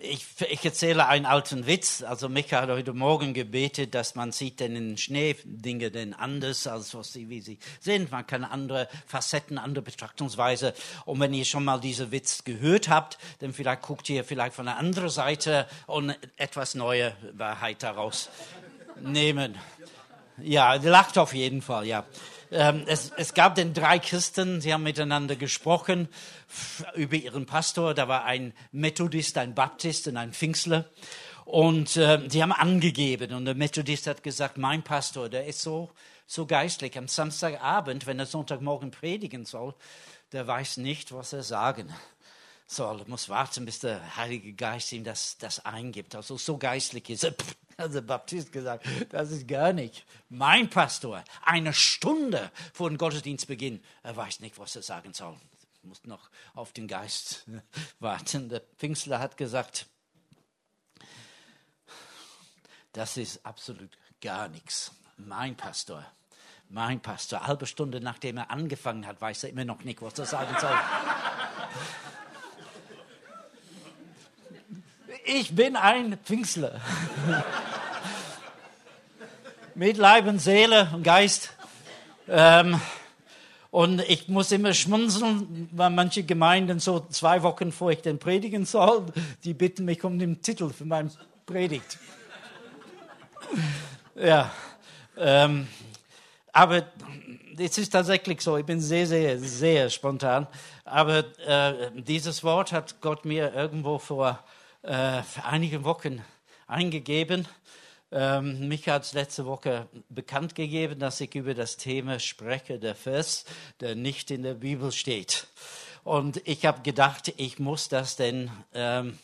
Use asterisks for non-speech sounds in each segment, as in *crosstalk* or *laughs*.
ich, ich, erzähle einen alten Witz. Also Micha hat heute Morgen gebetet, dass man sieht denn in Schnee Dinge denn anders, als was sie, wie sie sind. Man kann andere Facetten, andere Betrachtungsweise. Und wenn ihr schon mal diesen Witz gehört habt, dann vielleicht guckt ihr vielleicht von der anderen Seite und etwas neue Wahrheit daraus nehmen. Ja, lacht auf jeden Fall, ja. Ähm, es, es gab den drei Christen, sie haben miteinander gesprochen über ihren Pastor. Da war ein Methodist, ein Baptist und ein Pfingstler. Und äh, die haben angegeben. Und der Methodist hat gesagt, mein Pastor, der ist so, so geistlich. Am Samstagabend, wenn er Sonntagmorgen predigen soll, der weiß nicht, was er sagen soll. Muss warten, bis der Heilige Geist ihm das, das eingibt. Also so geistlich ist er. der Baptist gesagt, das ist gar nicht. Mein Pastor, eine Stunde vor dem Gottesdienstbeginn, er weiß nicht, was er sagen soll. Er muss noch auf den Geist *laughs* warten. Der Pfingstler hat gesagt, das ist absolut gar nichts. Mein Pastor, mein Pastor, halbe Stunde nachdem er angefangen hat, weiß er immer noch nicht, was er sagen soll. Ich bin ein Pfingstler. Mit Leib und Seele und Geist. Ähm, und ich muss immer schmunzeln, weil manche Gemeinden so zwei Wochen vor ich den predigen soll, die bitten mich um den Titel für meine Predigt. ja, ähm, aber es ist tatsächlich so, ich bin sehr, sehr, sehr spontan. Aber äh, dieses Wort hat Gott mir irgendwo vor äh, einigen Wochen eingegeben. Ähm, mich hat es letzte Woche bekannt gegeben, dass ich über das Thema spreche, der Vers, der nicht in der Bibel steht. Und ich habe gedacht, ich muss das denn, ähm,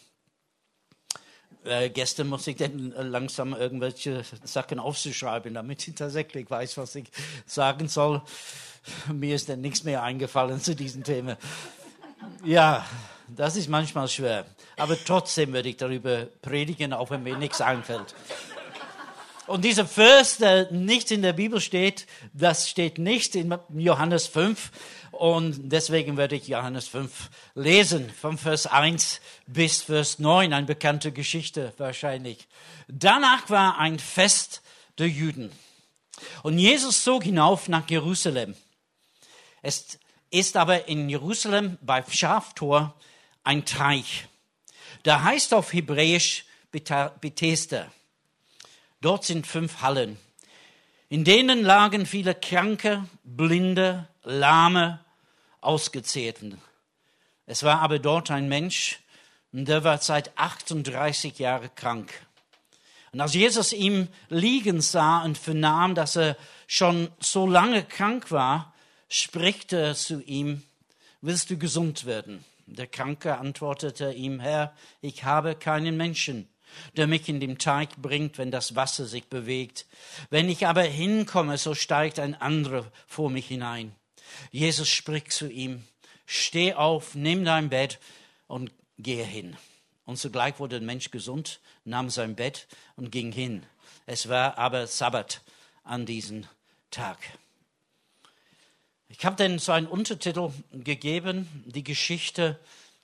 äh, gestern muss ich denn langsam irgendwelche Sachen aufzuschreiben, damit ich tatsächlich weiß, was ich sagen soll. Mir ist denn nichts mehr eingefallen zu diesem Thema. Ja, das ist manchmal schwer. Aber trotzdem würde ich darüber predigen, auch wenn mir nichts einfällt. Und dieser Vers, der nicht in der Bibel steht, das steht nicht in Johannes 5. Und deswegen werde ich Johannes 5 lesen, von Vers 1 bis Vers 9, eine bekannte Geschichte wahrscheinlich. Danach war ein Fest der Juden. Und Jesus zog hinauf nach Jerusalem. Es ist aber in Jerusalem bei Schaftor ein Teich. Da heißt auf Hebräisch Bethesda. Dort sind fünf Hallen. In denen lagen viele Kranke, Blinde, Lahme, Ausgezehrten. Es war aber dort ein Mensch, der war seit 38 Jahren krank. Und als Jesus ihm liegen sah und vernahm, dass er schon so lange krank war, spricht er zu ihm, willst du gesund werden? Der Kranke antwortete ihm, Herr, ich habe keinen Menschen, der mich in den Teig bringt, wenn das Wasser sich bewegt. Wenn ich aber hinkomme, so steigt ein anderer vor mich hinein. Jesus spricht zu ihm, steh auf, nimm dein Bett und gehe hin. Und sogleich wurde der Mensch gesund, nahm sein Bett und ging hin. Es war aber Sabbat an diesem Tag. Ich habe denn so einen Untertitel gegeben, die Geschichte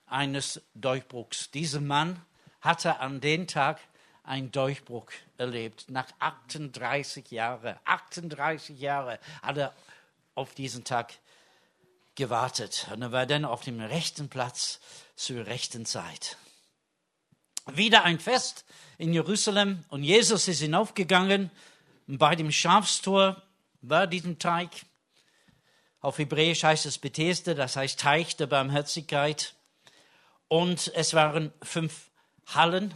eines Durchbruchs. Dieser Mann hatte an dem Tag einen Durchbruch erlebt. Nach 38 Jahren, 38 Jahre hat er auf diesen Tag gewartet. Und er war dann auf dem rechten Platz zur rechten Zeit. Wieder ein Fest in Jerusalem und Jesus ist hinaufgegangen. Bei dem Schafstor war diesen Teig auf Hebräisch heißt es Bethesda, das heißt Teich der Barmherzigkeit. Und es waren fünf Hallen.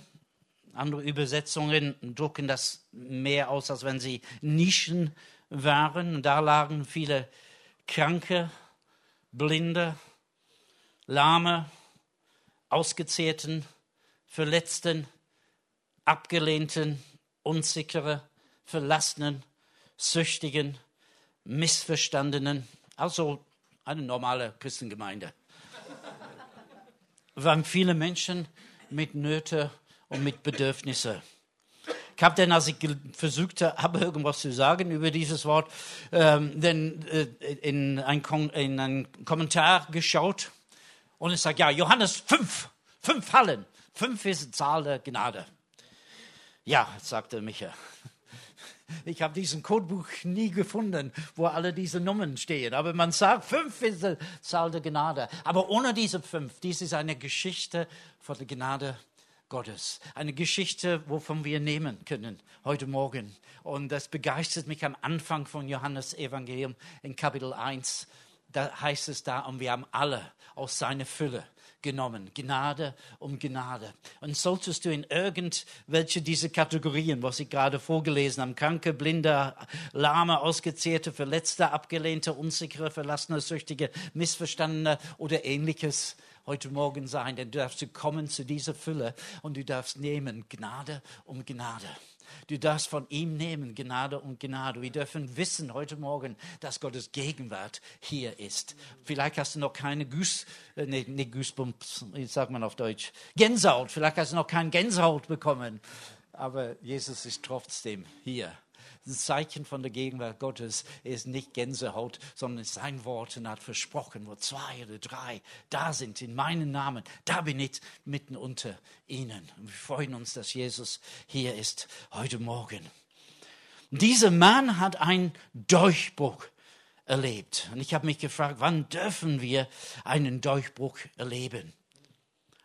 Andere Übersetzungen drucken das mehr aus, als wenn sie Nischen waren. Und da lagen viele Kranke, Blinde, Lahme, Ausgezehrten, Verletzten, Abgelehnten, Unsichere, Verlassenen, Süchtigen, Missverstandenen also eine normale Christengemeinde. Wir haben viele Menschen mit Nöte und mit Bedürfnissen. Ich habe dann, als ich versucht habe, irgendwas zu sagen über dieses Wort, ähm, dann, äh, in, ein, in einen Kommentar geschaut und es sagt, ja, Johannes 5, fünf Fallen. Fünf ist die Zahl der Gnade. Ja, sagte Micha. Ich habe diesen Codebuch nie gefunden, wo alle diese Nummern stehen. Aber man sagt, fünf ist die Zahl der Gnade. Aber ohne diese fünf, dies ist eine Geschichte von der Gnade Gottes. Eine Geschichte, wovon wir nehmen können heute Morgen. Und das begeistert mich am Anfang von Johannes Evangelium in Kapitel 1. Da heißt es da, und wir haben alle aus seiner Fülle genommen. Gnade um Gnade. Und solltest du in irgendwelche dieser Kategorien, was ich gerade vorgelesen habe, Kranke, Blinde, Lahme, Ausgezehrte, Verletzte, Abgelehnte, Unsichere, Verlassene, Süchtige, Missverstandene oder ähnliches, heute Morgen sein, denn du darfst kommen zu dieser Fülle und du darfst nehmen Gnade um Gnade. Du darfst von ihm nehmen, Gnade und Gnade. Wir dürfen wissen heute Morgen, dass Gottes Gegenwart hier ist. Vielleicht hast du noch keine Goose, äh, nee, nicht Goosebumps, sagt man auf Deutsch, Gänsehaut. Vielleicht hast du noch kein Gänsehaut bekommen. Aber Jesus ist trotzdem hier. Zeichen von der Gegenwart Gottes ist nicht Gänsehaut, sondern sein Wort und hat versprochen, wo zwei oder drei da sind in meinem Namen, da bin ich mitten unter ihnen. Und wir freuen uns, dass Jesus hier ist heute Morgen. Dieser Mann hat einen Durchbruch erlebt. Und ich habe mich gefragt, wann dürfen wir einen Durchbruch erleben?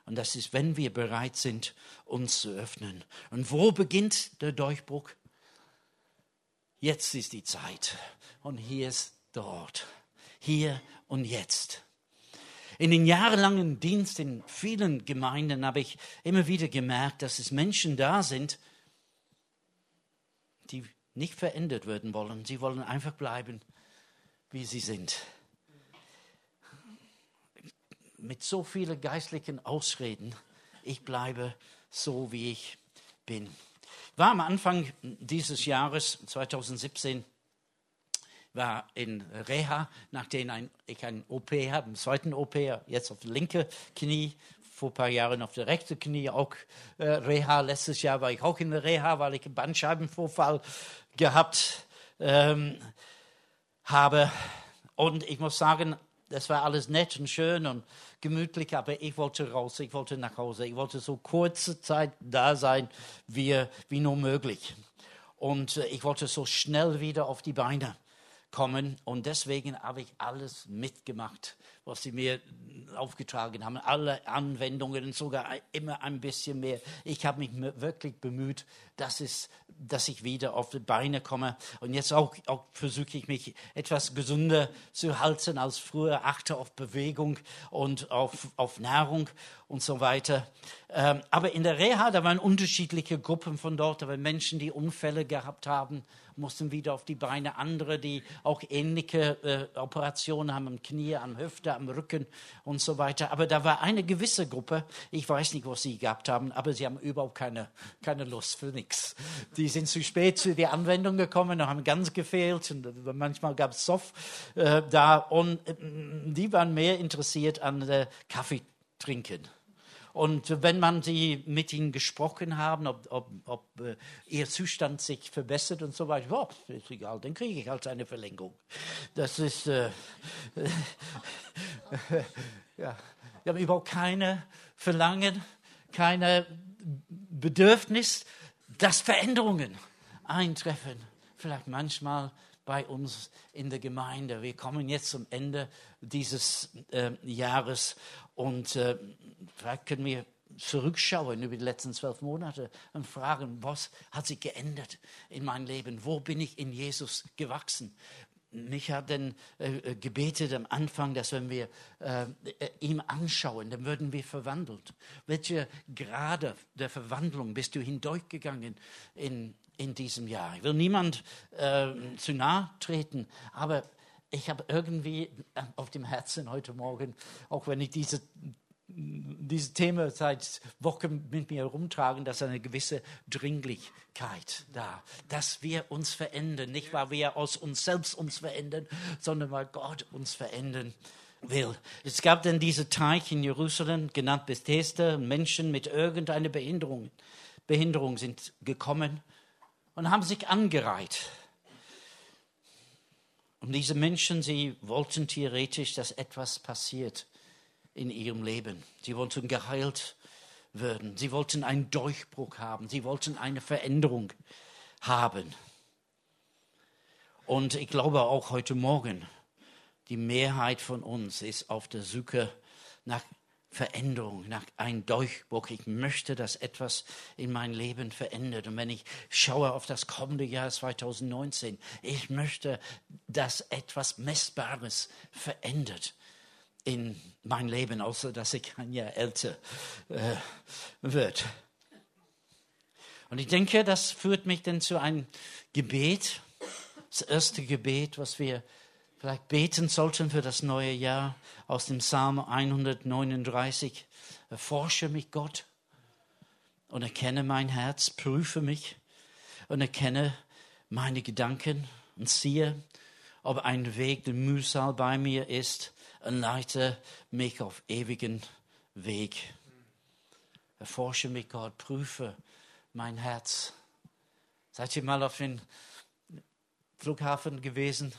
Und das ist, wenn wir bereit sind, uns zu öffnen. Und wo beginnt der Durchbruch? Jetzt ist die Zeit und hier ist der Ort. Hier und jetzt. In den jahrelangen Dienst in vielen Gemeinden habe ich immer wieder gemerkt, dass es Menschen da sind, die nicht verändert werden wollen. Sie wollen einfach bleiben, wie sie sind. Mit so vielen geistlichen Ausreden, ich bleibe so, wie ich bin war am Anfang dieses Jahres, 2017, war in Reha, nachdem ein, ich ein OP habe, einen zweiten OP, jetzt auf linke Knie, vor ein paar Jahren auf das rechte Knie, auch äh, Reha. Letztes Jahr war ich auch in der Reha, weil ich einen Bandscheibenvorfall gehabt ähm, habe. Und ich muss sagen, das war alles nett und schön und gemütlich, aber ich wollte raus, ich wollte nach Hause, ich wollte so kurze Zeit da sein, wie, wie nur möglich. Und äh, ich wollte so schnell wieder auf die Beine kommen und deswegen habe ich alles mitgemacht was sie mir aufgetragen haben. Alle Anwendungen, sogar immer ein bisschen mehr. Ich habe mich wirklich bemüht, dass, es, dass ich wieder auf die Beine komme. Und jetzt auch, auch versuche ich mich etwas gesünder zu halten als früher. Achte auf Bewegung und auf, auf Nahrung und so weiter. Ähm, aber in der Reha, da waren unterschiedliche Gruppen von dort. Da waren Menschen, die Unfälle gehabt haben mussten wieder auf die Beine. Andere, die auch ähnliche äh, Operationen haben am Knie, am Hüfte, am Rücken und so weiter. Aber da war eine gewisse Gruppe, ich weiß nicht, was sie gehabt haben, aber sie haben überhaupt keine, keine Lust für nichts. Die sind zu spät zu der Anwendung gekommen und haben ganz gefehlt. Und manchmal gab es Soft äh, da und äh, die waren mehr interessiert an äh, Kaffee trinken. Und wenn man sie mit ihnen gesprochen haben, ob, ob, ob äh, ihr Zustand sich verbessert und so weiter, oh, ist egal, dann kriege ich halt eine Verlängerung. Das ist, äh, *laughs* ja, wir haben überhaupt keine Verlangen, keine Bedürfnis, dass Veränderungen eintreffen. Vielleicht manchmal bei uns in der Gemeinde. Wir kommen jetzt zum Ende dieses äh, Jahres und äh, vielleicht können wir zurückschauen über die letzten zwölf Monate und fragen, was hat sich geändert in meinem Leben? Wo bin ich in Jesus gewachsen? Mich hat denn äh, äh, gebetet am Anfang, dass wenn wir äh, ihm anschauen, dann würden wir verwandelt. Welche Grade der Verwandlung bist du hindurchgegangen in, in diesem Jahr? Ich will niemand äh, zu nahe treten, aber ich habe irgendwie äh, auf dem Herzen heute Morgen, auch wenn ich diese, diese Themen seit Wochen mit mir herumtrage, dass eine gewisse Dringlichkeit da, dass wir uns verändern, nicht weil wir aus uns selbst uns verändern, sondern weil Gott uns verändern will. Es gab dann diese Teich in Jerusalem, genannt Bethesda, Menschen mit irgendeiner Behinderung, Behinderung sind gekommen und haben sich angereiht und diese Menschen, sie wollten theoretisch, dass etwas passiert in ihrem Leben. Sie wollten geheilt würden. Sie wollten einen Durchbruch haben. Sie wollten eine Veränderung haben. Und ich glaube auch heute Morgen, die Mehrheit von uns ist auf der Suche nach Veränderung, nach einem Durchbruch. Ich möchte, dass etwas in mein Leben verändert. Und wenn ich schaue auf das kommende Jahr 2019, ich möchte, dass etwas Messbares verändert in mein Leben, außer dass ich ein Jahr älter äh, wird. Und ich denke, das führt mich dann zu einem Gebet, das erste Gebet, was wir vielleicht beten sollten für das neue Jahr aus dem Psalm 139. Erforsche mich, Gott, und erkenne mein Herz, prüfe mich und erkenne meine Gedanken und siehe, ob ein Weg der Mühsal bei mir ist und leite mich auf ewigen Weg. Erforsche mich, Gott, prüfe mein Herz. Seid ihr mal auf den Flughafen gewesen?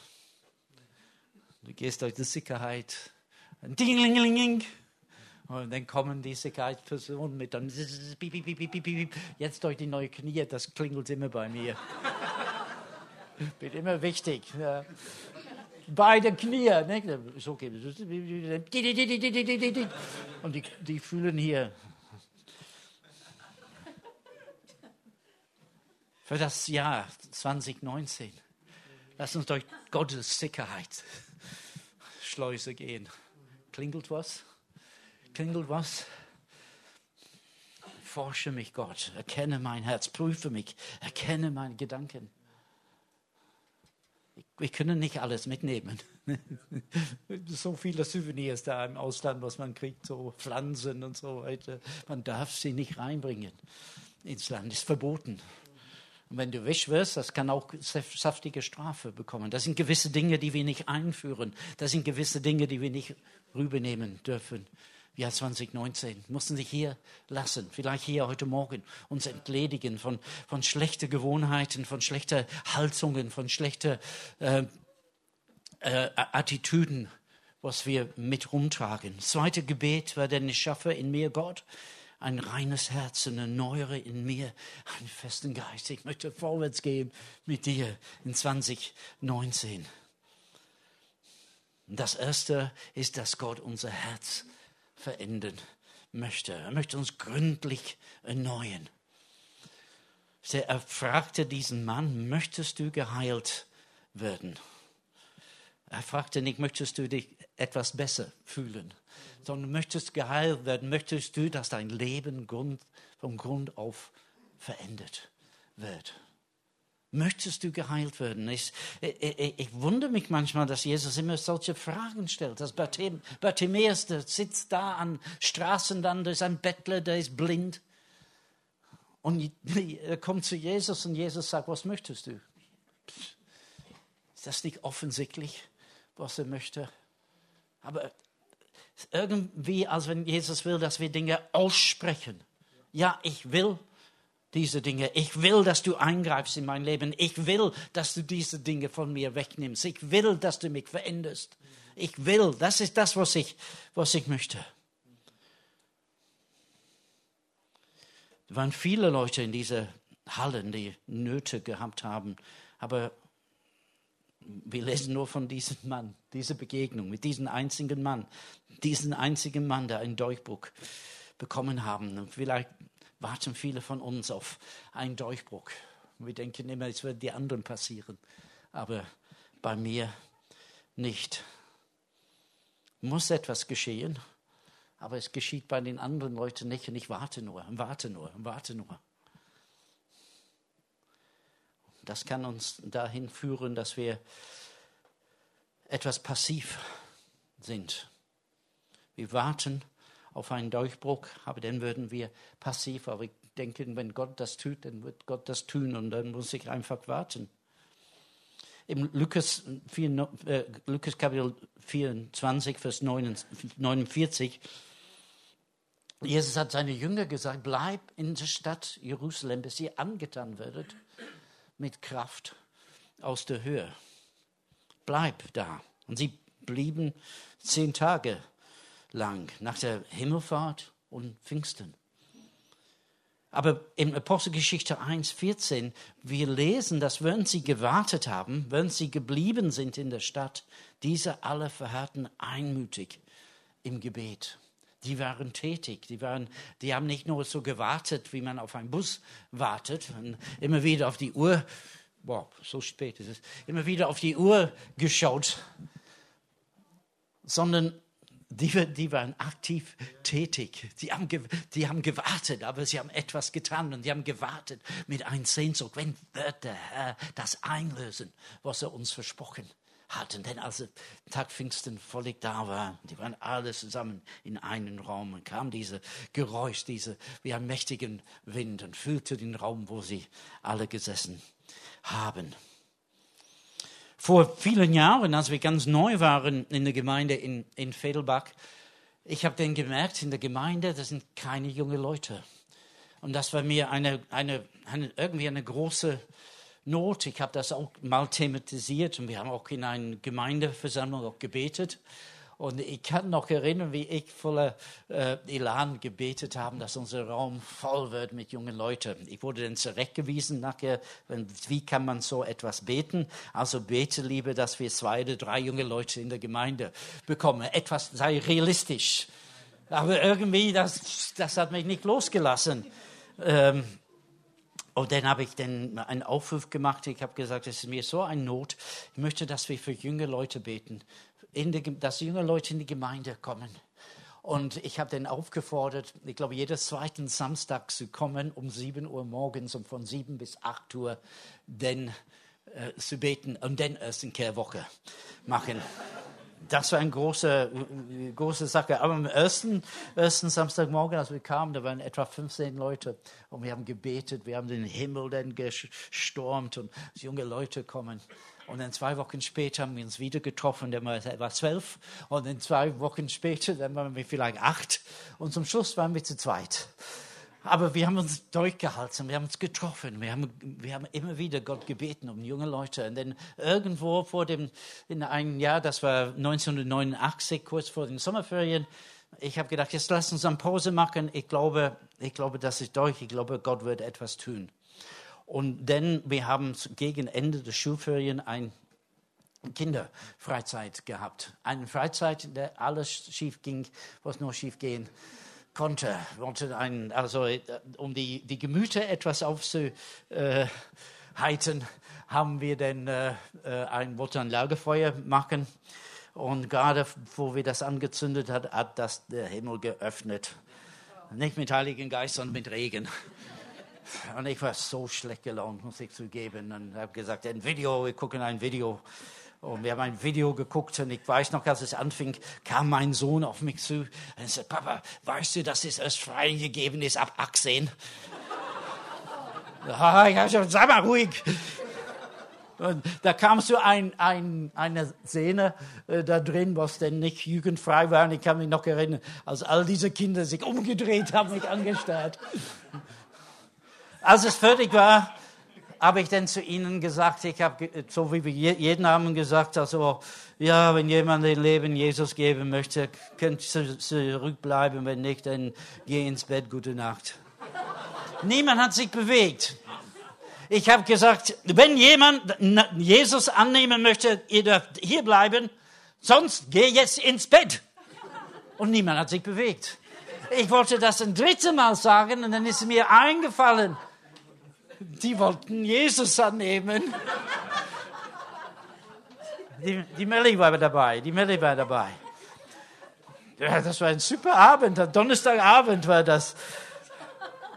Du gehst durch die Sicherheit. Und dann kommen die Sicherheitspersonen mit dann jetzt durch die neue Knie, das klingelt immer bei mir. *laughs* Wird immer wichtig. Ja. Beide Knie. Ne? So geht. Und die, die fühlen hier. Für das Jahr 2019. Lass uns durch Gottes Sicherheit Schleuse gehen. Klingelt was? Klingelt was? Forsche mich, Gott. Erkenne mein Herz. Prüfe mich. Erkenne meine Gedanken. Wir können nicht alles mitnehmen. *laughs* so viele Souvenirs da im Ausland, was man kriegt, so Pflanzen und so weiter. Man darf sie nicht reinbringen ins Land. Ist verboten. Und wenn du wisch wirst, das kann auch saftige Strafe bekommen. Das sind gewisse Dinge, die wir nicht einführen. Das sind gewisse Dinge, die wir nicht rübernehmen dürfen. Jahr 2019 mussten sich hier lassen, vielleicht hier heute Morgen uns entledigen von, von schlechten Gewohnheiten, von schlechten Haltungen, von schlechten äh, äh, Attitüden, was wir mit rumtragen. Zweite Gebet war, denn ich schaffe in mir Gott ein reines Herz und erneuere in mir einen festen Geist. Ich möchte vorwärts gehen mit dir in 2019. Das erste ist, dass Gott unser Herz verändern möchte. Er möchte uns gründlich erneuern. Er fragte diesen Mann, möchtest du geheilt werden? Er fragte nicht, möchtest du dich etwas besser fühlen? Sondern möchtest geheilt werden, möchtest du, dass dein Leben Grund, vom Grund auf verändert wird. Möchtest du geheilt werden? Ich, ich, ich, wundere mich manchmal, dass Jesus immer solche Fragen stellt. Das Bartimäus, der sitzt da an Straßen, dann da ist ein Bettler, der ist blind. Und er kommt zu Jesus und Jesus sagt, was möchtest du? Ist das nicht offensichtlich, was er möchte? Aber irgendwie, als wenn Jesus will, dass wir Dinge aussprechen. Ja, ich will diese Dinge. Ich will, dass du eingreifst in mein Leben. Ich will, dass du diese Dinge von mir wegnimmst. Ich will, dass du mich veränderst. Ich will. Das ist das, was ich, was ich möchte. Es waren viele Leute in diese Hallen, die Nöte gehabt haben. Aber wir lesen nur von diesem Mann, dieser Begegnung mit diesem einzigen Mann, diesen einzigen Mann, der einen Durchbruch bekommen haben. Und vielleicht warten viele von uns auf einen Durchbruch. Wir denken immer, es wird die anderen passieren, aber bei mir nicht. Muss etwas geschehen, aber es geschieht bei den anderen Leuten nicht und ich warte nur, warte nur, warte nur. Das kann uns dahin führen, dass wir etwas passiv sind. Wir warten auf einen Durchbruch, aber dann würden wir passiv. Aber ich denke, wenn Gott das tut, dann wird Gott das tun und dann muss ich einfach warten. Im Lukas, 4, äh, Lukas Kapitel 24, Vers 49, Jesus hat seine Jünger gesagt, bleib in der Stadt Jerusalem, bis ihr angetan werdet mit Kraft aus der Höhe. Bleib da. Und sie blieben zehn Tage lang nach der Himmelfahrt und Pfingsten. Aber in Apostelgeschichte 1,14, wir lesen, dass wenn sie gewartet haben, wenn sie geblieben sind in der Stadt, diese alle verharrten einmütig im Gebet. Die waren tätig, die, waren, die haben nicht nur so gewartet, wie man auf einen Bus wartet, immer wieder auf die Uhr, boah, so spät ist es, immer wieder auf die Uhr geschaut, sondern die, die waren aktiv tätig. Die haben, die haben gewartet, aber sie haben etwas getan und die haben gewartet mit einer Sehnsucht. Wenn wird der Herr das einlösen, was er uns versprochen hat? Denn als der Tag Pfingsten völlig da war, die waren alle zusammen in einen Raum und kam diese Geräusch, diese wie ein mächtigen Wind und füllte den Raum, wo sie alle gesessen haben. Vor vielen Jahren, als wir ganz neu waren in der Gemeinde in, in Fedelbach, ich habe dann gemerkt, in der Gemeinde, das sind keine jungen Leute. Und das war mir eine, eine, eine irgendwie eine große Not. Ich habe das auch mal thematisiert und wir haben auch in einer Gemeindeversammlung auch gebetet. Und ich kann noch erinnern, wie ich voller äh, Elan gebetet habe, dass unser Raum voll wird mit jungen Leuten. Ich wurde dann zurechtgewiesen nachher, wie kann man so etwas beten? Also bete lieber, dass wir zwei oder drei junge Leute in der Gemeinde bekommen. Etwas sei realistisch. Aber irgendwie, das, das hat mich nicht losgelassen. Ähm, und dann habe ich dann einen Aufruf gemacht. Ich habe gesagt, es ist mir so eine Not. Ich möchte, dass wir für junge Leute beten die, dass junge Leute in die Gemeinde kommen. Und ich habe den aufgefordert, ich glaube, jeden zweiten Samstag zu kommen um 7 Uhr morgens und von 7 bis 8 Uhr denn, äh, zu beten und dann erst eine Kehrwoche machen. Das war eine große, große Sache. Aber am ersten, ersten Samstagmorgen, als wir kamen, da waren etwa 15 Leute und wir haben gebetet, wir haben den Himmel dann gestürmt und junge Leute kommen. Und dann zwei Wochen später haben wir uns wieder getroffen, dann war war zwölf. Und dann zwei Wochen später, dann waren wir vielleicht acht. Und zum Schluss waren wir zu zweit. Aber wir haben uns durchgehalten, wir haben uns getroffen, wir haben, wir haben immer wieder Gott gebeten um junge Leute. Und dann irgendwo vor dem, in einem Jahr, das war 1989, kurz vor den Sommerferien, ich habe gedacht, jetzt lass uns eine Pause machen. Ich glaube, ich glaube, das ist durch. Ich glaube, Gott wird etwas tun. Und dann, wir haben gegen Ende der Schulferien ein Kinderfreizeit gehabt. Eine Freizeit, in der alles schief ging, was nur schief gehen konnte. Ein, also, äh, um die, die Gemüter etwas aufzuheiten, haben wir dann äh, äh, ein, wollten ein Lagerfeuer machen. Und gerade, wo wir das angezündet hat, hat das der Himmel geöffnet. Nicht mit Heiligen Geist, sondern mit Regen. Und ich war so schlecht gelaunt, muss ich zugeben. Und habe gesagt, ein Video, wir gucken ein Video. Und wir haben ein Video geguckt und ich weiß noch, als es anfing, kam mein Sohn auf mich zu und sagte, Papa, weißt du, dass es erst freigegeben ist ab 18? ja, ich habe schon, sei mal ruhig. Und da kam so ein, ein, eine Szene äh, da drin, was denn nicht jugendfrei war. Und ich kann mich noch erinnern, als all diese Kinder sich umgedreht haben, mich angestarrt. Als es fertig war, habe ich dann zu ihnen gesagt, ich habe, so wie wir jeden Abend gesagt, also, ja, wenn jemand den Leben Jesus geben möchte, könnt ihr zurückbleiben, wenn nicht, dann geh ins Bett, gute Nacht. Niemand hat sich bewegt. Ich habe gesagt, wenn jemand Jesus annehmen möchte, ihr dürft hier bleiben, sonst geh jetzt ins Bett. Und niemand hat sich bewegt. Ich wollte das ein drittes Mal sagen und dann ist mir eingefallen, die wollten Jesus annehmen. Die, die Melli war dabei, die Melli war dabei. Ja, das war ein super Abend, Donnerstagabend war das.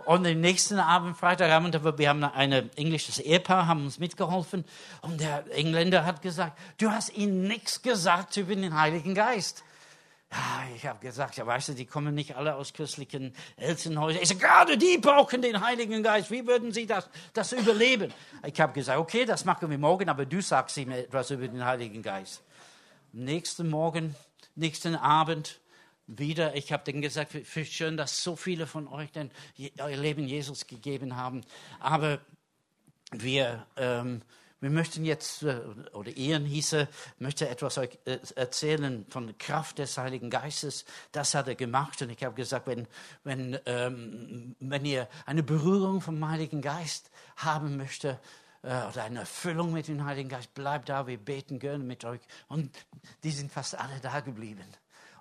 Und am nächsten Abend, Freitagabend, wir haben ein englisches Ehepaar, haben uns mitgeholfen. Und der Engländer hat gesagt, du hast ihnen nichts gesagt über den Heiligen Geist. Ich habe gesagt, ja, weißt du, die kommen nicht alle aus christlichen Elternhäusern. Ich sage, gerade die brauchen den Heiligen Geist. Wie würden sie das, das überleben? Ich habe gesagt, okay, das machen wir morgen, aber du sagst ihm etwas über den Heiligen Geist. Nächsten Morgen, nächsten Abend wieder, ich habe denen gesagt, schön, dass so viele von euch denn ihr Leben Jesus gegeben haben. Aber wir, ähm, wir möchten jetzt, äh, oder Ian hieße, möchte etwas euch äh, erzählen von der Kraft des Heiligen Geistes. Das hat er gemacht. Und ich habe gesagt, wenn, wenn, ähm, wenn ihr eine Berührung vom Heiligen Geist haben möchtet, äh, oder eine Erfüllung mit dem Heiligen Geist, bleibt da, wir beten gerne mit euch. Und die sind fast alle da geblieben.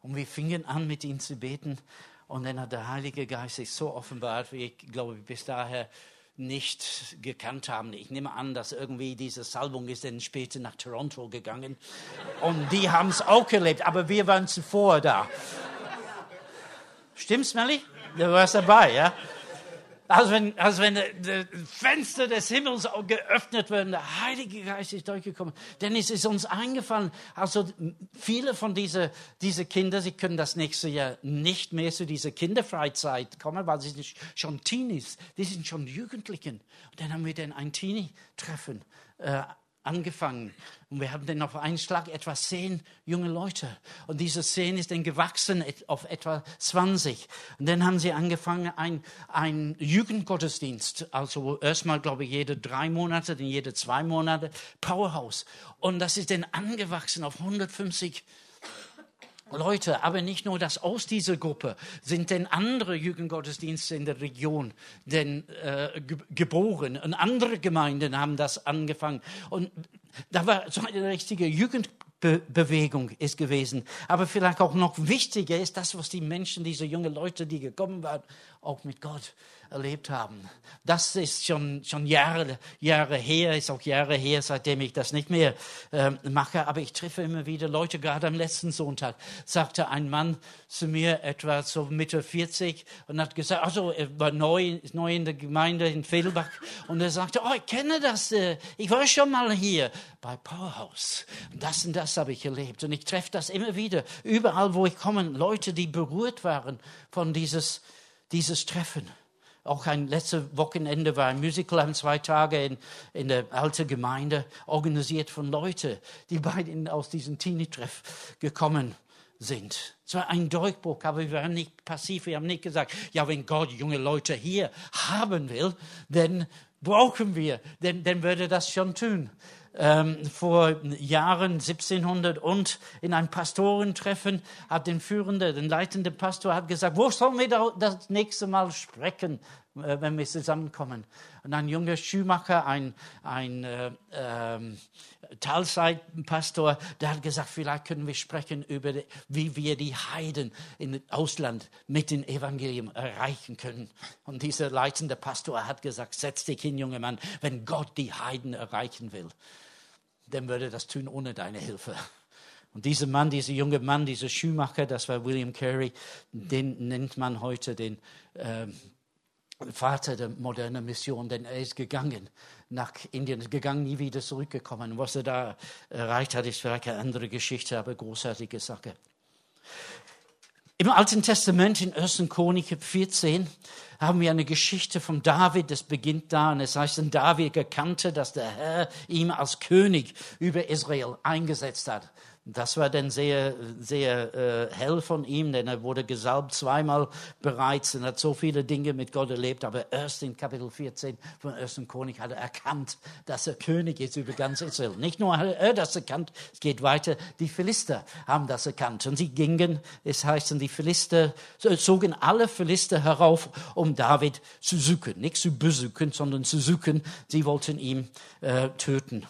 Und wir fingen an, mit ihnen zu beten. Und dann hat der Heilige Geist sich so offenbart, wie ich glaube, bis daher nicht gekannt haben. Ich nehme an, dass irgendwie diese Salbung ist dann später nach Toronto gegangen. Und die haben es auch erlebt, aber wir waren zuvor da. Stimmt's, Melly? Du warst dabei, ja? Als wenn, als wenn das Fenster des Himmels geöffnet wird, der Heilige Geist ist durchgekommen. Denn es ist uns eingefallen, also viele von diesen diese Kinder, sie können das nächste Jahr nicht mehr zu dieser Kinderfreizeit kommen, weil sie sind schon Teenies, die sind schon Jugendlichen. Und dann haben wir dann ein Teenie-Treffen äh, angefangen. Und wir haben dann auf einen Schlag etwa zehn junge Leute. Und diese zehn ist dann gewachsen auf etwa 20. Und dann haben sie angefangen, ein, ein Jugendgottesdienst, also erstmal, glaube ich, jede drei Monate, dann jede zwei Monate, Powerhouse. Und das ist dann angewachsen auf 150 Leute, aber nicht nur das aus dieser Gruppe, sind denn andere Jugendgottesdienste in der Region denn, äh, ge geboren und andere Gemeinden haben das angefangen. Und da war so eine richtige Jugendbewegung ist gewesen. Aber vielleicht auch noch wichtiger ist das, was die Menschen, diese jungen Leute, die gekommen waren, auch mit Gott erlebt haben. Das ist schon, schon Jahre, Jahre her, ist auch Jahre her, seitdem ich das nicht mehr äh, mache. Aber ich treffe immer wieder Leute, gerade am letzten Sonntag sagte ein Mann zu mir, etwa so Mitte 40, und hat gesagt, also er war neu, neu in der Gemeinde in Fehlbach, und er sagte, oh, ich kenne das, äh, ich war schon mal hier bei Powerhouse. Das und das habe ich erlebt. Und ich treffe das immer wieder, überall, wo ich komme, Leute, die berührt waren von dieses, dieses Treffen. Auch ein letztes Wochenende war ein Musical, haben zwei Tage in, in der alten Gemeinde organisiert von Leuten, die beide aus diesem Teenie-Treff gekommen sind. Es war ein Durchbruch, aber wir waren nicht passiv. Wir haben nicht gesagt, ja, wenn Gott junge Leute hier haben will, dann brauchen wir, dann, dann würde das schon tun ähm, vor Jahren, 1700, und in einem Pastorentreffen hat den führenden, den leitenden Pastor hat gesagt, wo sollen wir da das nächste Mal sprechen, äh, wenn wir zusammenkommen? Und ein junger Schuhmacher, ein, ein äh, äh, Teilzeitpastor, der hat gesagt, vielleicht können wir sprechen über, die, wie wir die Heiden im Ausland mit dem Evangelium erreichen können. Und dieser leitende Pastor hat gesagt, setz dich hin, junger Mann, wenn Gott die Heiden erreichen will dann würde das tun ohne deine Hilfe. Und dieser Mann, dieser junge Mann, dieser Schuhmacher, das war William Carey, den nennt man heute den äh, Vater der modernen Mission, denn er ist gegangen nach Indien, gegangen, nie wieder zurückgekommen. Was er da erreicht hat, ist vielleicht eine andere Geschichte, aber großartige Sache. Im Alten Testament in 1. Chronik 14 haben wir eine Geschichte von David, das beginnt da und es heißt, David erkannte, dass der Herr ihm als König über Israel eingesetzt hat. Das war dann sehr, sehr äh, hell von ihm, denn er wurde gesalbt zweimal bereits und hat so viele Dinge mit Gott erlebt. Aber erst in Kapitel 14 von 1. König hat er erkannt, dass er König ist über ganz Israel. Nicht nur hat er das erkannt, es geht weiter, die Philister haben das erkannt. Und sie gingen, es heißt, die Philister, zogen alle Philister herauf, um David zu suchen. Nicht zu besuchen, sondern zu suchen. Sie wollten ihn äh, töten.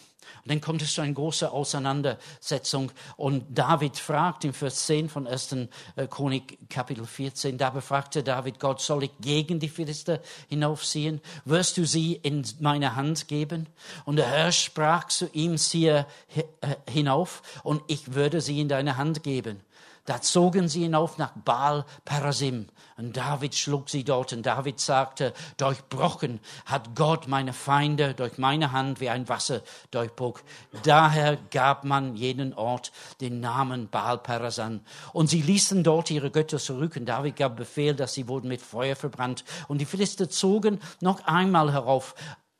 Dann kommt es zu einer großen Auseinandersetzung. Und David fragt im Vers 10 von 1. Äh, Chronik Kapitel 14, da befragte David Gott, soll ich gegen die Philister hinaufziehen? Wirst du sie in meine Hand geben? Und der Herr sprach zu ihm, ziehe äh, hinauf und ich würde sie in deine Hand geben. Da zogen sie hinauf nach Baal Parasim. Und David schlug sie dort. Und David sagte, durchbrochen hat Gott meine Feinde durch meine Hand wie ein Wasser durchbruch. Daher gab man jeden Ort den Namen Baal Parasan. Und sie ließen dort ihre Götter zurück. Und David gab Befehl, dass sie wurden mit Feuer verbrannt. Und die Philister zogen noch einmal herauf,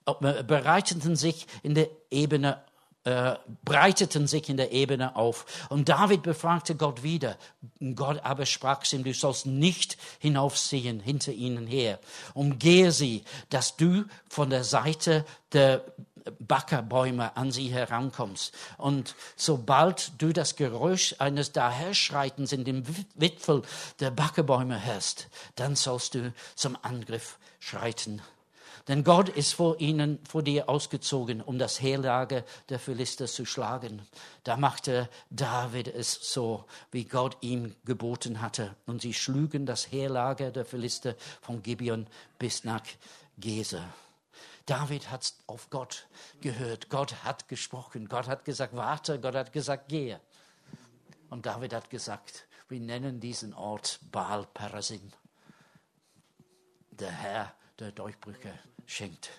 äh, bereiteten sich in der Ebene äh, breiteten sich in der Ebene auf. Und David befragte Gott wieder. Gott aber sprach zu ihm, du sollst nicht hinaufziehen hinter ihnen her. Umgehe sie, dass du von der Seite der Backerbäume an sie herankommst. Und sobald du das Geräusch eines Daherschreitens in dem Wipfel der Backerbäume hörst, dann sollst du zum Angriff schreiten. Denn Gott ist vor ihnen, vor dir ausgezogen, um das Heerlager der Philister zu schlagen. Da machte David es so, wie Gott ihm geboten hatte. Und sie schlugen das Heerlager der Philister von Gibeon bis nach Geser. David hat auf Gott gehört. Gott hat gesprochen. Gott hat gesagt, warte. Gott hat gesagt, gehe. Und David hat gesagt, wir nennen diesen Ort Baal Perasim. Der Herr der Durchbrüche schenkt.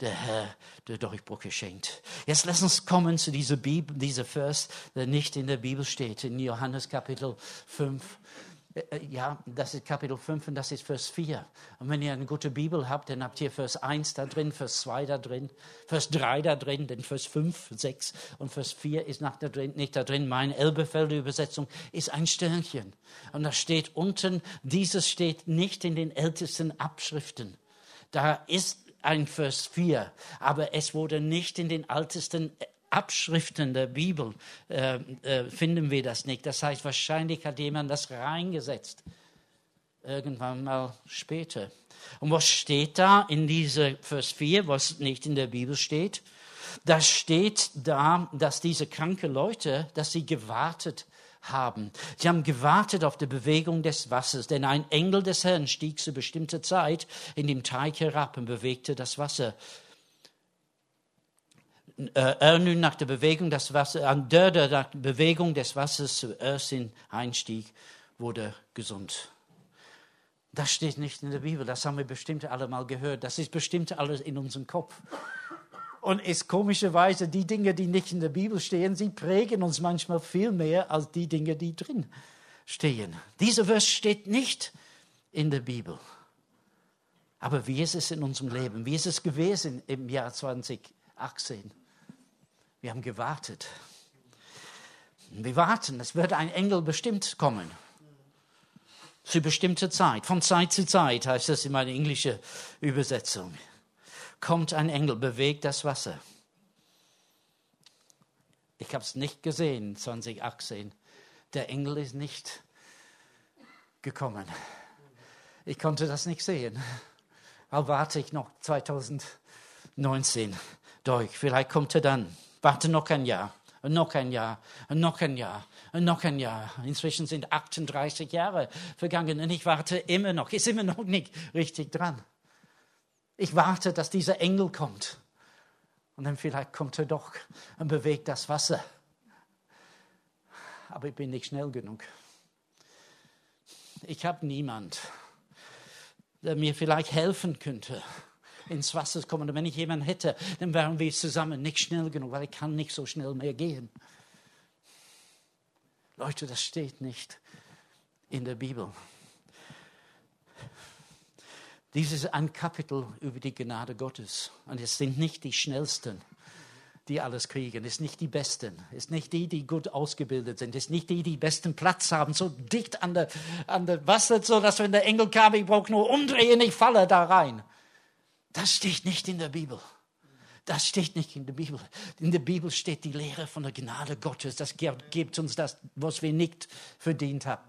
Der Herr, der Durchbrüche schenkt. Jetzt lass uns kommen zu dieser Bibel, dieser Vers, der nicht in der Bibel steht, in Johannes Kapitel 5. Äh, äh, ja, das ist Kapitel 5 und das ist Vers 4. Und wenn ihr eine gute Bibel habt, dann habt ihr Vers 1 da drin, Vers 2 da drin, Vers 3 da drin, dann Vers 5, 6 und Vers 4 ist nach da drin, nicht da drin. Meine Elbefelder Übersetzung ist ein Sternchen. Und da steht unten, dieses steht nicht in den ältesten Abschriften. Da ist ein Vers 4, aber es wurde nicht in den ältesten Abschriften der Bibel, äh, äh, finden wir das nicht. Das heißt, wahrscheinlich hat jemand das reingesetzt, irgendwann mal später. Und was steht da in dieser Vers 4, was nicht in der Bibel steht? Da steht da, dass diese kranken Leute, dass sie gewartet haben. Sie haben gewartet auf die Bewegung des Wassers, denn ein Engel des Herrn stieg zu bestimmter Zeit in dem Teich herab und bewegte das Wasser. Äh, er nun nach der Bewegung des Wassers, der, der nach der Bewegung des Wassers zuerst in einstieg, wurde gesund. Das steht nicht in der Bibel, das haben wir bestimmt alle mal gehört. Das ist bestimmt alles in unserem Kopf. Und ist komischerweise die Dinge, die nicht in der Bibel stehen, sie prägen uns manchmal viel mehr als die Dinge, die drin stehen. Dieser Vers steht nicht in der Bibel. Aber wie ist es in unserem Leben? Wie ist es gewesen im Jahr 2018? Wir haben gewartet. Wir warten, es wird ein Engel bestimmt kommen. Zu bestimmter Zeit, von Zeit zu Zeit heißt das in meiner englischen Übersetzung kommt ein Engel, bewegt das Wasser. Ich habe es nicht gesehen 2018. Der Engel ist nicht gekommen. Ich konnte das nicht sehen. Aber warte ich noch 2019 durch. Vielleicht kommt er dann. Warte noch ein Jahr. Noch ein Jahr. Noch ein Jahr. Noch ein Jahr. Inzwischen sind 38 Jahre vergangen und ich warte immer noch. Ist immer noch nicht richtig dran. Ich warte, dass dieser Engel kommt. Und dann vielleicht kommt er doch und bewegt das Wasser. Aber ich bin nicht schnell genug. Ich habe niemand, der mir vielleicht helfen könnte, ins Wasser zu kommen. Und wenn ich jemanden hätte, dann wären wir zusammen nicht schnell genug, weil ich kann nicht so schnell mehr gehen. Leute, das steht nicht in der Bibel. Dies ist ein Kapitel über die Gnade Gottes. Und es sind nicht die Schnellsten, die alles kriegen. Es sind nicht die Besten. Es sind nicht die, die gut ausgebildet sind. Es sind nicht die, die besten Platz haben, so dicht an der, an der Wasser, so dass wenn der Engel kam, ich brauche nur umdrehen, ich falle da rein. Das steht nicht in der Bibel. Das steht nicht in der Bibel. In der Bibel steht die Lehre von der Gnade Gottes. Das gibt uns das, was wir nicht verdient haben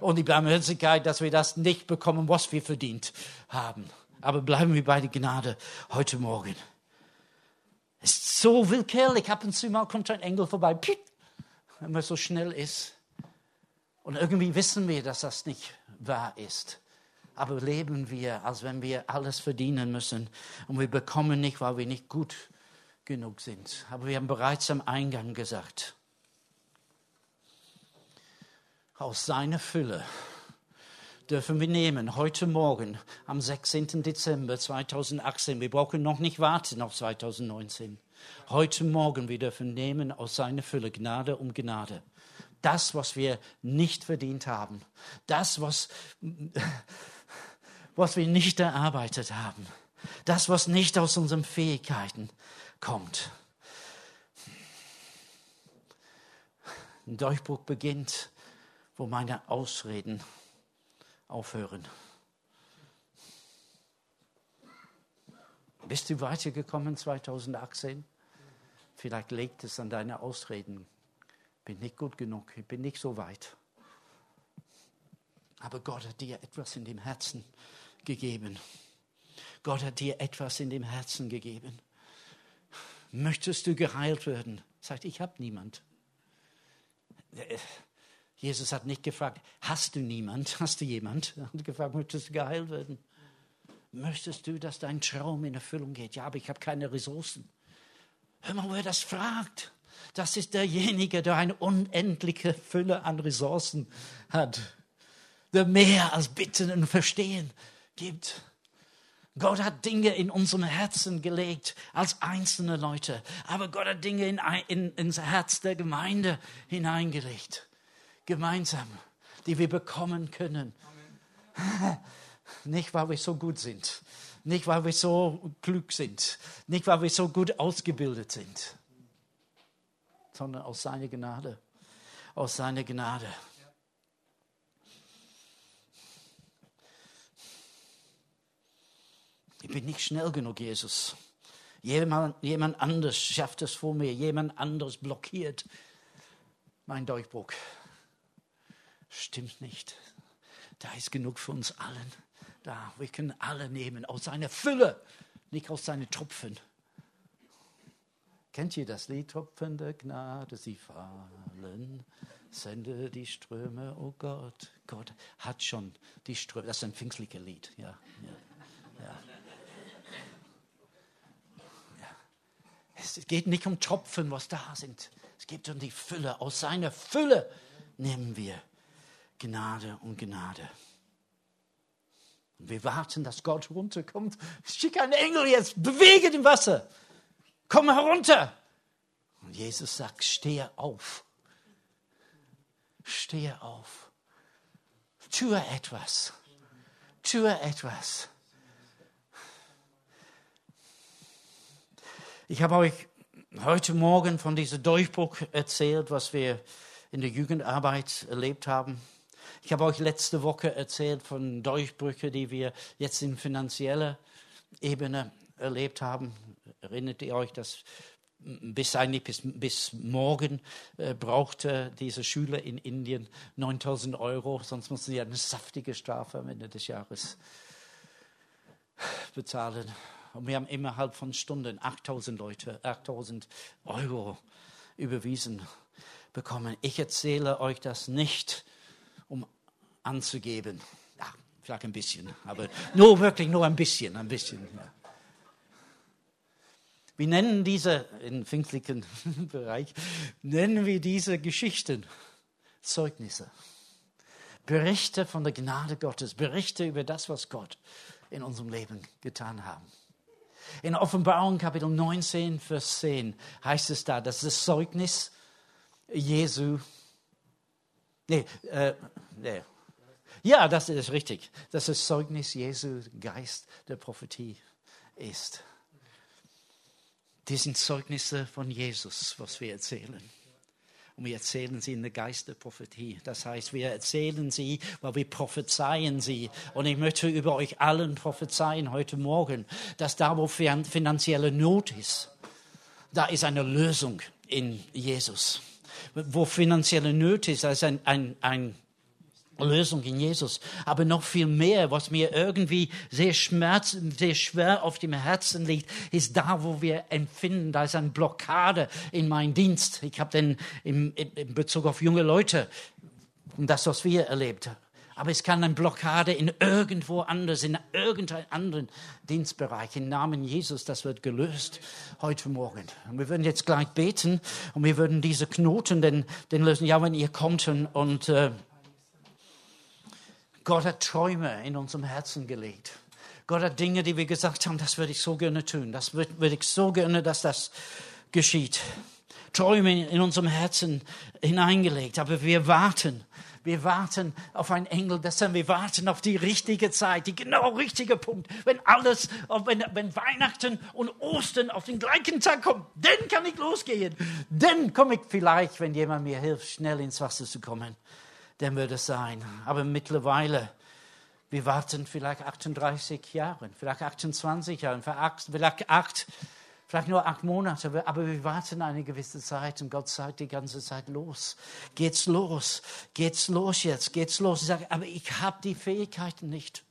und die Barmherzigkeit, dass wir das nicht bekommen, was wir verdient haben. Aber bleiben wir bei der Gnade heute Morgen. Es ist so willkürlich. Ab und zu mal kommt ein Engel vorbei, wenn man so schnell ist. Und irgendwie wissen wir, dass das nicht wahr ist. Aber leben wir, als wenn wir alles verdienen müssen. Und wir bekommen nicht, weil wir nicht gut genug sind. Aber wir haben bereits am Eingang gesagt, aus seiner Fülle dürfen wir nehmen, heute Morgen am 16. Dezember 2018. Wir brauchen noch nicht warten auf 2019. Heute Morgen, wir dürfen nehmen aus seiner Fülle Gnade um Gnade. Das, was wir nicht verdient haben. Das, was, was wir nicht erarbeitet haben. Das, was nicht aus unseren Fähigkeiten kommt. Ein Durchbruch beginnt wo meine Ausreden aufhören. Bist du weitergekommen 2018? Vielleicht liegt es an deinen Ausreden. Bin nicht gut genug, ich bin nicht so weit. Aber Gott hat dir etwas in dem Herzen gegeben. Gott hat dir etwas in dem Herzen gegeben. Möchtest du geheilt werden? Sagt, ich habe niemand. Jesus hat nicht gefragt, hast du niemand? *laughs* Hast du jemand? Er hat gefragt, möchtest du geheilt werden? Möchtest du, dass dein Traum in Erfüllung geht? Ja, aber ich habe keine Ressourcen. Hör mal, wer das fragt. Das ist derjenige, der eine unendliche Fülle an Ressourcen hat, der mehr als Bitten und Verstehen gibt. Gott hat Dinge in unserem Herzen gelegt als einzelne Leute, aber Gott hat Dinge in, in, ins Herz der Gemeinde hineingelegt. Gemeinsam, die wir bekommen können. Nicht, weil wir so gut sind, nicht, weil wir so klug sind, nicht, weil wir so gut ausgebildet sind, sondern aus seiner Gnade. Aus seiner Gnade. Ich bin nicht schnell genug, Jesus. Jemand, jemand anders schafft es vor mir, jemand anderes blockiert mein Durchbruch. Stimmt nicht. Da ist genug für uns allen. Da, wir können alle nehmen aus seiner Fülle, nicht aus seinen Tropfen. Kennt ihr das Lied? Tropfen der Gnade, sie fallen. Sende die Ströme, oh Gott. Gott hat schon die Ströme. Das ist ein pfingstliches Lied. Ja, ja, ja. Es geht nicht um Tropfen, was da sind. Es geht um die Fülle. Aus seiner Fülle nehmen wir Gnade und Gnade. Und wir warten, dass Gott runterkommt. Schick einen Engel jetzt, bewege den Wasser. Komm herunter. Und Jesus sagt, stehe auf. Stehe auf. Tue etwas. Tue etwas. Ich habe euch heute Morgen von diesem Durchbruch erzählt, was wir in der Jugendarbeit erlebt haben. Ich habe euch letzte Woche erzählt von Durchbrüchen, die wir jetzt in finanzieller Ebene erlebt haben. Erinnert ihr euch, dass bis eigentlich bis, bis morgen äh, brauchte diese Schüler in Indien 9000 Euro, sonst mussten sie eine saftige Strafe am Ende des Jahres bezahlen. Und wir haben innerhalb von Stunden 8000 Leute, 8000 Euro überwiesen bekommen. Ich erzähle euch das nicht, anzugeben. Ja, vielleicht ein bisschen, aber nur wirklich nur ein bisschen, ein bisschen. Ja. Wir nennen diese, im pfingstlichen *laughs* Bereich, nennen wir diese Geschichten Zeugnisse. Berichte von der Gnade Gottes, Berichte über das, was Gott in unserem Leben getan hat. In Offenbarung Kapitel 19, Vers 10 heißt es da, dass das Zeugnis Jesu, nee, äh, nee, ja, das ist richtig, dass das Zeugnis Jesu Geist der Prophetie ist. Die sind Zeugnisse von Jesus, was wir erzählen. Und wir erzählen sie in der Geist der Prophetie. Das heißt, wir erzählen sie, weil wir prophezeien sie. Und ich möchte über euch allen prophezeien heute Morgen, dass da, wo finanzielle Not ist, da ist eine Lösung in Jesus. Wo finanzielle Not ist, da ist ein, ein, ein Lösung in Jesus. Aber noch viel mehr, was mir irgendwie sehr, schmerz, sehr schwer auf dem Herzen liegt, ist da, wo wir empfinden, da ist eine Blockade in meinem Dienst. Ich habe den in, in Bezug auf junge Leute und das, was wir erlebt haben. Aber es kann eine Blockade in irgendwo anders, in irgendeinem anderen Dienstbereich. Im Namen Jesus, das wird gelöst heute Morgen. Und wir würden jetzt gleich beten und wir würden diese Knoten den, den lösen. Ja, wenn ihr kommt und, und äh, Gott hat Träume in unserem Herzen gelegt. Gott hat Dinge, die wir gesagt haben, das würde ich so gerne tun. Das würde, ich so gerne, dass das geschieht. Träume in unserem Herzen hineingelegt. Aber wir warten. Wir warten auf einen Engel des. Wir warten auf die richtige Zeit, die genau richtige Punkt. Wenn alles, wenn, wenn Weihnachten und Ostern auf den gleichen Tag kommen, dann kann ich losgehen. Dann komme ich vielleicht, wenn jemand mir hilft, schnell ins Wasser zu kommen dann wird es sein. Aber mittlerweile Wir warten vielleicht 38 Jahre, vielleicht 28 Jahre, vielleicht acht, vielleicht nur acht Monate, aber wir warten eine gewisse Zeit und Gott sagt die ganze Zeit los. Geht's los, geht's los jetzt, geht's los. Ich sage, aber ich habe die Fähigkeiten nicht.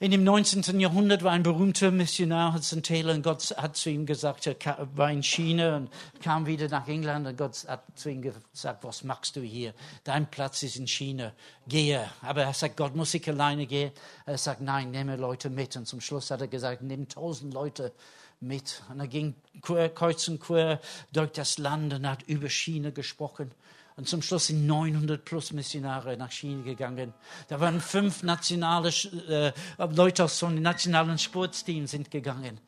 In dem 19. Jahrhundert war ein berühmter Missionar, Hudson Taylor, und Gott hat zu ihm gesagt, er war in China und kam wieder nach England und Gott hat zu ihm gesagt, was machst du hier? Dein Platz ist in China, gehe. Aber er sagt, Gott, muss ich alleine gehen? Er sagt, nein, nehme Leute mit. Und zum Schluss hat er gesagt, nimm tausend Leute mit. Und er ging kreuz und quer durch das Land und hat über China gesprochen. Und zum Schluss sind 900 plus Missionare nach China gegangen. Da waren fünf nationale äh, Leute aus so einem nationalen Sportsteam sind gegangen.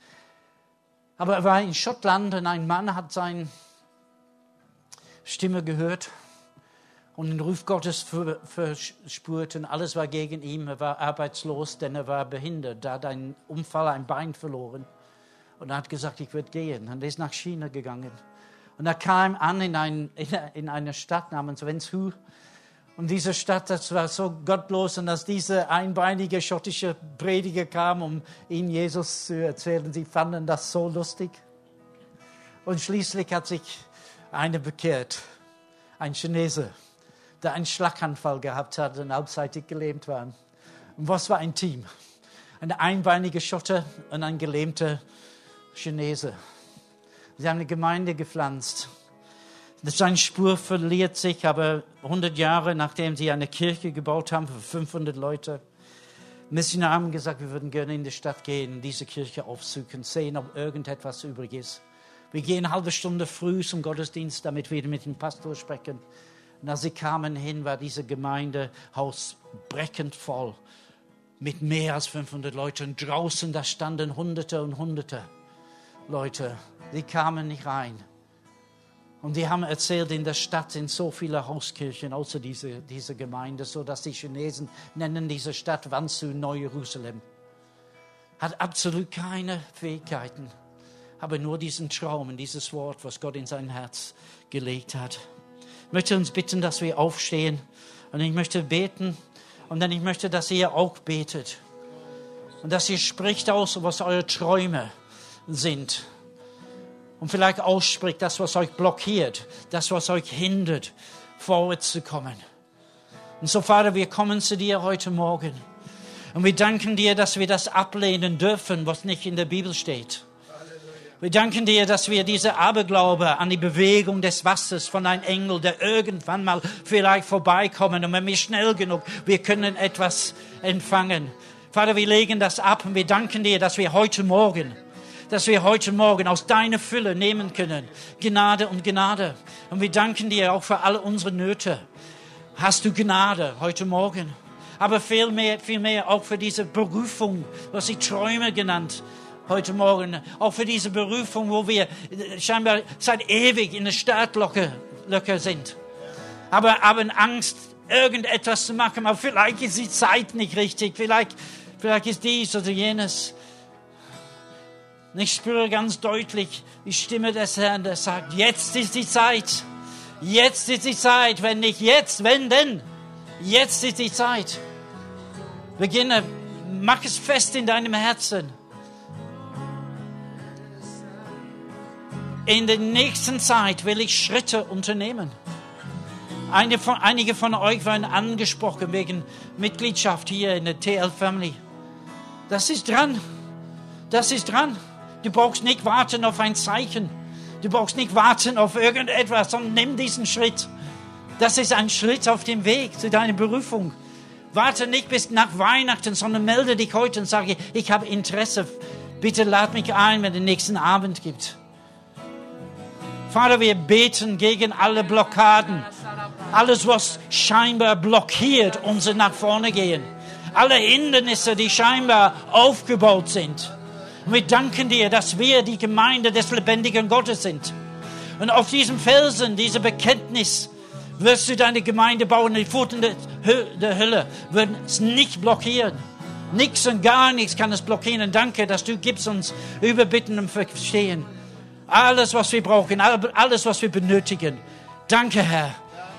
Aber er war in Schottland und ein Mann hat seine Stimme gehört und den Ruf Gottes verspürt und alles war gegen ihn. Er war arbeitslos, denn er war behindert. Er hat einen Unfall, ein Bein verloren. Und er hat gesagt, ich werde gehen. Und er ist nach China gegangen. Und er kam an in, ein, in eine Stadt namens Wenzhou. Und diese Stadt, das war so gottlos. Und als diese einbeinige schottische Prediger kam, um ihnen Jesus zu erzählen, sie fanden das so lustig. Und schließlich hat sich einer bekehrt, ein Chinese, der einen Schlaganfall gehabt hat und halbseitig gelähmt war. Und was war ein Team? Ein einbeiniger Schotter und ein gelähmter Chinese. Sie haben eine Gemeinde gepflanzt. Seine Spur verliert sich, aber 100 Jahre nachdem sie eine Kirche gebaut haben für 500 Leute, Missionare haben gesagt, wir würden gerne in die Stadt gehen, diese Kirche aufsuchen, sehen, ob irgendetwas übrig ist. Wir gehen eine halbe Stunde früh zum Gottesdienst, damit wir mit dem Pastor sprechen. Und als sie kamen hin, war diese Gemeindehaus brechend voll mit mehr als 500 Leuten. Draußen, da standen Hunderte und Hunderte Leute Sie kamen nicht rein. Und die haben erzählt, in der Stadt sind so viele Hauskirchen außer diese, diese Gemeinde, so dass die Chinesen nennen diese Stadt Wanzu Neu-Jerusalem. Hat absolut keine Fähigkeiten, aber nur diesen Traum und dieses Wort, was Gott in sein Herz gelegt hat. Ich möchte uns bitten, dass wir aufstehen und ich möchte beten und dann ich möchte, dass ihr auch betet und dass ihr spricht aus, was eure Träume sind und vielleicht ausspricht, das, was euch blockiert, das, was euch hindert, vorwärts zu kommen. Und so, Vater, wir kommen zu dir heute Morgen. Und wir danken dir, dass wir das ablehnen dürfen, was nicht in der Bibel steht. Wir danken dir, dass wir diese Aberglaube an die Bewegung des Wassers von einem Engel, der irgendwann mal vielleicht vorbeikommen und wenn wir schnell genug, wir können etwas empfangen. Vater, wir legen das ab und wir danken dir, dass wir heute Morgen dass wir heute Morgen aus deiner Fülle nehmen können. Gnade und Gnade. Und wir danken dir auch für alle unsere Nöte. Hast du Gnade heute Morgen? Aber viel mehr, viel mehr auch für diese Berufung, was ich Träume genannt heute Morgen. Auch für diese Berufung, wo wir scheinbar seit ewig in der Startlöcher sind. Aber haben Angst, irgendetwas zu machen. Aber vielleicht ist die Zeit nicht richtig. Vielleicht, vielleicht ist dies oder jenes. Und ich spüre ganz deutlich die Stimme des Herrn, der sagt, jetzt ist die Zeit. Jetzt ist die Zeit. Wenn nicht jetzt, wenn denn? Jetzt ist die Zeit. Beginne, mach es fest in deinem Herzen. In der nächsten Zeit will ich Schritte unternehmen. Von, einige von euch waren angesprochen wegen Mitgliedschaft hier in der TL Family. Das ist dran. Das ist dran. Du brauchst nicht warten auf ein Zeichen. Du brauchst nicht warten auf irgendetwas, sondern nimm diesen Schritt. Das ist ein Schritt auf dem Weg zu deiner Berufung. Warte nicht bis nach Weihnachten, sondern melde dich heute und sage, ich habe Interesse. Bitte lad mich ein, wenn es den nächsten Abend gibt. Vater, wir beten gegen alle Blockaden. Alles, was scheinbar blockiert, unser nach vorne gehen. Alle Hindernisse, die scheinbar aufgebaut sind. Und wir danken dir, dass wir die Gemeinde des lebendigen Gottes sind. Und auf diesem Felsen, diese Bekenntnis, wirst du deine Gemeinde bauen. Die Pfoten der Hölle würden es nicht blockieren. Nichts und gar nichts kann es blockieren. Danke, dass du gibst uns Überbitten und Verstehen. Alles, was wir brauchen, alles, was wir benötigen. Danke, Herr.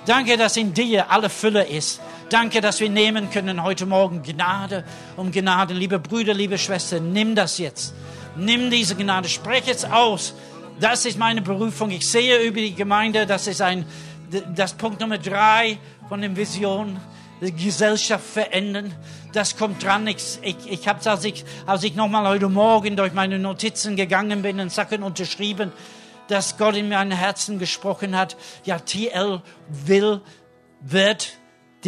Danke, dass in dir alle Fülle ist. Danke, dass wir nehmen können heute Morgen Gnade um Gnade. Liebe Brüder, liebe Schwestern, nimm das jetzt. Nimm diese Gnade, sprech es aus. Das ist meine Berufung. Ich sehe über die Gemeinde, das ist ein, das Punkt Nummer drei von der Vision, die Gesellschaft verändern. Das kommt dran. Ich, ich, ich habe als ich, als ich nochmal heute Morgen durch meine Notizen gegangen bin und Sachen unterschrieben, dass Gott in mein Herzen gesprochen hat. Ja, TL will, wird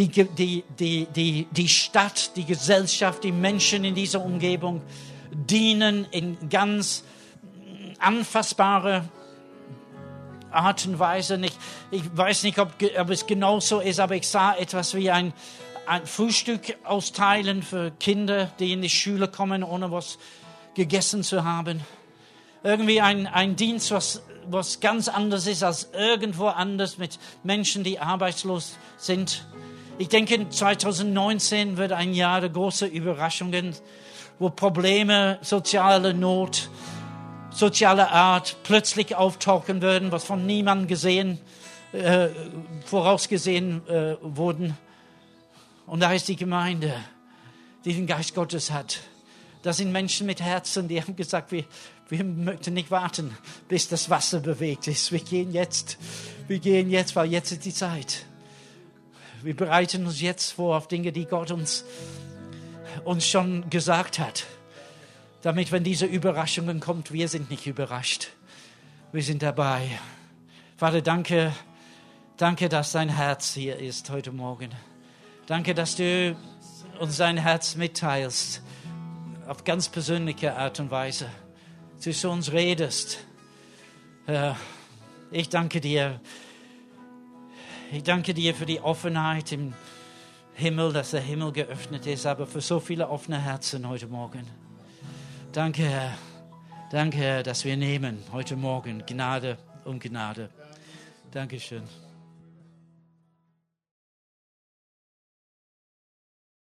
die, die, die, die, die Stadt, die Gesellschaft, die Menschen in dieser Umgebung dienen in ganz anfassbare Art und Weise. Nicht, ich weiß nicht, ob, ob es genauso ist, aber ich sah etwas wie ein, ein Frühstück austeilen für Kinder, die in die Schule kommen, ohne was gegessen zu haben. Irgendwie ein, ein Dienst, was, was ganz anders ist als irgendwo anders mit Menschen, die arbeitslos sind. Ich denke, 2019 wird ein Jahr der großen Überraschungen, wo Probleme, soziale Not, soziale Art plötzlich auftauchen würden, was von niemandem gesehen, äh, vorausgesehen äh, wurden. Und da ist die Gemeinde, die den Geist Gottes hat. Das sind Menschen mit Herzen, die haben gesagt, wir, wir möchten nicht warten, bis das Wasser bewegt ist. Wir gehen jetzt, wir gehen jetzt, weil jetzt ist die Zeit. Wir bereiten uns jetzt vor auf Dinge, die Gott uns, uns schon gesagt hat damit, wenn diese Überraschungen kommt, wir sind nicht überrascht. Wir sind dabei. Vater, danke, danke, dass dein Herz hier ist heute Morgen. Danke, dass du uns dein Herz mitteilst auf ganz persönliche Art und Weise. Du zu uns redest. Ich danke dir. Ich danke dir für die Offenheit im Himmel, dass der Himmel geöffnet ist, aber für so viele offene Herzen heute Morgen. Danke, Herr. Danke, Herr, dass wir nehmen heute Morgen Gnade um Gnade. Dankeschön.